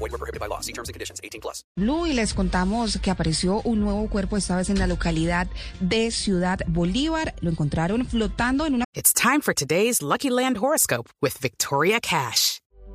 Void were prohibited by law. See terms and conditions. 18 plus. Blue y les contamos que apareció un nuevo cuerpo esta vez en la localidad de Ciudad Bolívar. Lo encontraron flotando en una It's time for today's Lucky Land horoscope with Victoria Cash.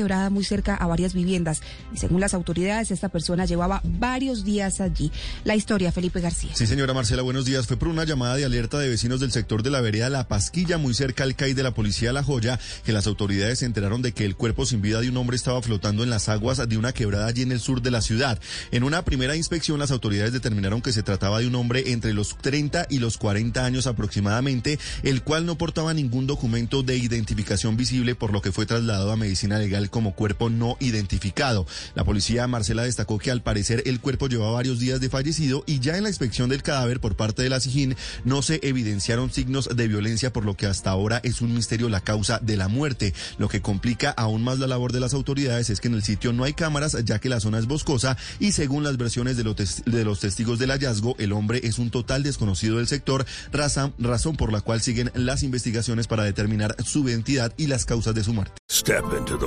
Quebrada muy cerca a varias viviendas. Y según las autoridades, esta persona llevaba varios días allí. La historia, Felipe García. Sí, señora Marcela, buenos días. Fue por una llamada de alerta de vecinos del sector de la vereda La Pasquilla, muy cerca al CAI de la policía La Joya, que las autoridades se enteraron de que el cuerpo sin vida de un hombre estaba flotando en las aguas de una quebrada allí en el sur de la ciudad. En una primera inspección, las autoridades determinaron que se trataba de un hombre entre los 30 y los 40 años aproximadamente, el cual no portaba ningún documento de identificación visible, por lo que fue trasladado a medicina legal como cuerpo no identificado. La policía Marcela destacó que al parecer el cuerpo llevaba varios días de fallecido y ya en la inspección del cadáver por parte de la SIJIN no se evidenciaron signos de violencia, por lo que hasta ahora es un misterio la causa de la muerte. Lo que complica aún más la labor de las autoridades es que en el sitio no hay cámaras, ya que la zona es boscosa y según las versiones de los, de los testigos del hallazgo, el hombre es un total desconocido del sector, razón, por la cual siguen las investigaciones para determinar su identidad y las causas de su muerte. Step into the